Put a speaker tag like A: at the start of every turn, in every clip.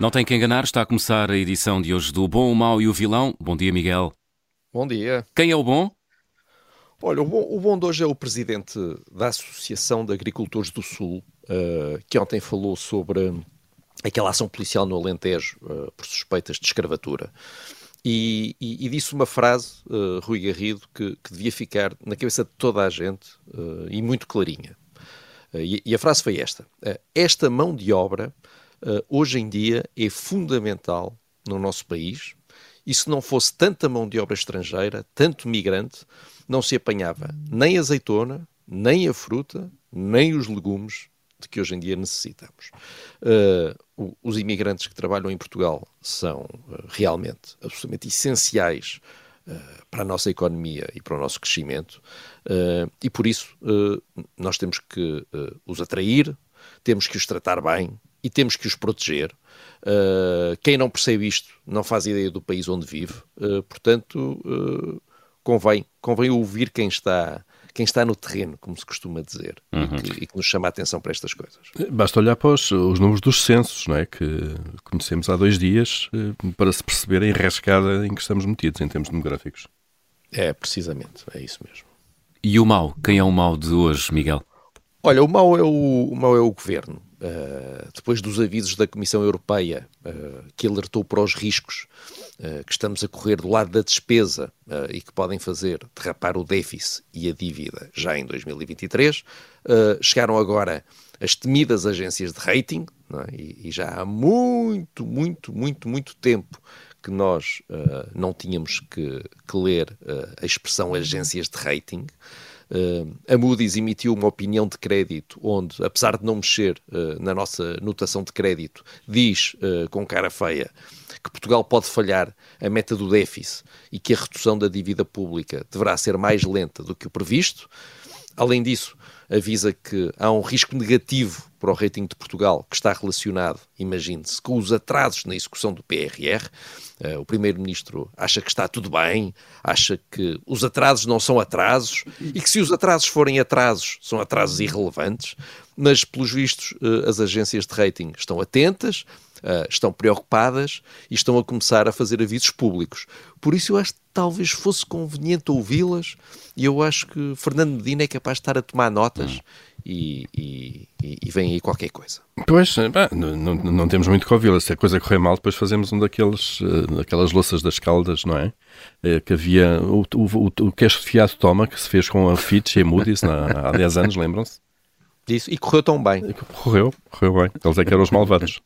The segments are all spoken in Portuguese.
A: Não tem que enganar, está a começar a edição de hoje do Bom, o Mau e o Vilão. Bom dia, Miguel.
B: Bom dia.
A: Quem é o bom?
B: Olha, o bom, o bom de hoje é o presidente da Associação de Agricultores do Sul, uh, que ontem falou sobre aquela ação policial no Alentejo uh, por suspeitas de escravatura. E, e, e, disse uma frase, uh, Rui Garrido, que, que, devia ficar na cabeça de toda a gente e muito clarinha. E, e, a frase foi esta: Esta mão de obra uh, hoje em dia é fundamental no nosso país e se não fosse tanta mão de obra estrangeira, tanto migrante, não se apanhava nem a azeitona, nem a fruta, nem os legumes de que hoje em dia necessitamos. Uh, os imigrantes que trabalham em Portugal são uh, realmente absolutamente essenciais uh, para a nossa economia e para o nosso crescimento, e por isso nós temos que os atrair, temos que os tratar bem, e temos que os proteger. Uh, quem não percebe isto não faz ideia do país onde vive, uh, portanto, uh, convém, convém ouvir quem está, quem está no terreno, como se costuma dizer, uhum. e, que, e, que, nos chama a atenção para estas coisas.
C: Basta olhar para os, os números dos censos, não é? Que conhecemos há dois dias, para se perceber a enrascada em que estamos metidos em termos demográficos.
B: É, precisamente, é isso mesmo.
A: E o mal? Quem é o mal de hoje, Miguel?
B: Olha, o mal é o, o, mal é o governo. Uh, depois dos avisos da Comissão Europeia, uh, que alertou para os riscos uh, que estamos a correr do lado da despesa e que podem fazer derrapar o déficit e a dívida já em 2023, chegaram agora as temidas agências de rating, é? e, e, já há muito, muito, muito, muito tempo que nós não tínhamos que, que ler a expressão agências de rating. Uh, a Moody's emitiu uma opinião de crédito onde, apesar de não mexer uh, na nossa notação de crédito, diz uh, com cara feia que Portugal pode falhar a meta do déficit e que a redução da dívida pública deverá ser mais lenta do que o previsto. Além disso, avisa que há um risco negativo para o rating de Portugal que está relacionado, imagine-se, com os atrasos na execução do PRR. Uh, o Primeiro-Ministro acha que está tudo bem, acha que os atrasos não são atrasos e que se os atrasos forem atrasos, são atrasos irrelevantes, mas, pelos vistos, uh, as agências de rating estão atentas, uh, estão preocupadas e estão a começar a fazer avisos públicos. Por isso eu acho que talvez fosse conveniente ouvi-las e eu acho que Fernando Medina é capaz de estar a tomar notas hum. e, e, e, vem aí qualquer coisa.
C: Pois, bem, não, não, temos muito que ouvi-la. Se a coisa correr mal, depois fazemos um daqueles, uh, daquelas louças das caldas, não é? Uh, que havia o, o, o, o de fiado toma que se fez com a Fitch e a Moody's na, há 10 anos, lembram-se?
B: Disso, e correu tão bem.
C: Correu, correu bem. Eles é que eram os malvados.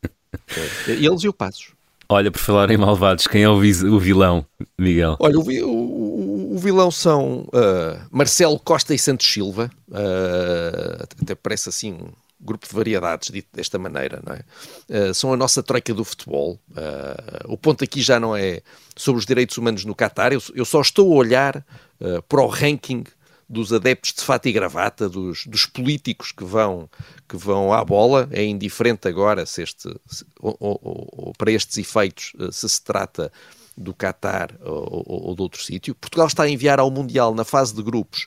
B: Eles e o Passos.
A: Olha, por falar em malvados, quem é o, o vilão, Miguel?
B: Olha, o, o, o vilão são uh, Marcelo Costa e Santos Silva. Uh, até parece assim um grupo de variedades, dito desta maneira, não é? Uh, são a nossa troika do futebol. o ponto aqui já não é sobre os direitos humanos no Qatar. Eu, eu só estou a olhar para o ranking dos adeptos de fato e gravata, dos, dos, políticos que vão, que vão à bola. É indiferente agora se este, se, ou, ou, ou, para estes efeitos eh, se se trata do Qatar ou, ou de outro sítio. Portugal está a enviar ao Mundial na fase de grupos,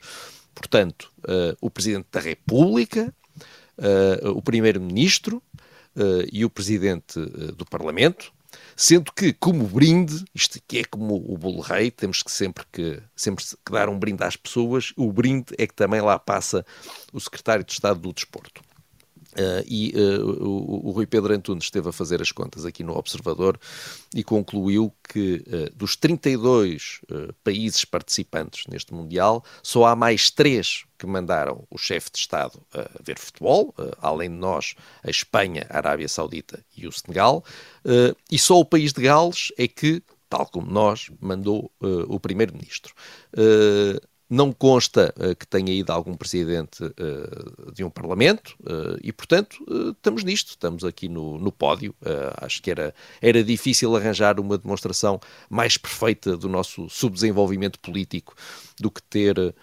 B: portanto, uh, o Presidente da República, uh, o Primeiro-Ministro uh, e o Presidente do Parlamento Sendo que, como brinde, isto que é como o bolo rei, temos que sempre que, sempre que dar um brinde às pessoas, o brinde é que também lá passa o secretário de Estado do Desporto. Uh, e uh, o, o, Rui Pedro Antunes esteve a fazer as contas aqui no Observador e concluiu que uh, dos 32 países participantes neste Mundial, só há mais três que mandaram o chefe de Estado a ver futebol, além de nós, a Espanha, a Arábia Saudita e o Senegal, e só o país de Gales é que tal como nós, mandou o Primeiro-Ministro. Não consta uh, que tenha ido algum presidente uh, de um Parlamento uh, e, portanto, estamos nisto, estamos aqui no, no pódio. acho que era, era difícil arranjar uma demonstração mais perfeita do nosso subdesenvolvimento político do que ter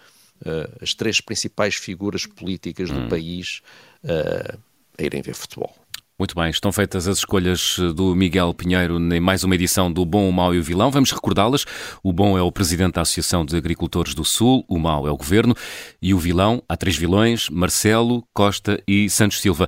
B: as três principais figuras políticas do hum. país a irem ver futebol.
A: Muito bem, estão feitas as escolhas eh, do Miguel Pinheiro em mais uma edição do Bom, o Mau e o Vilão. Vamos recordá-las. O Bom é o presidente da Associação de Agricultores do Sul, o Mau é o governo e o Vilão, há três vilões, Marcelo, Costa e Santos Silva.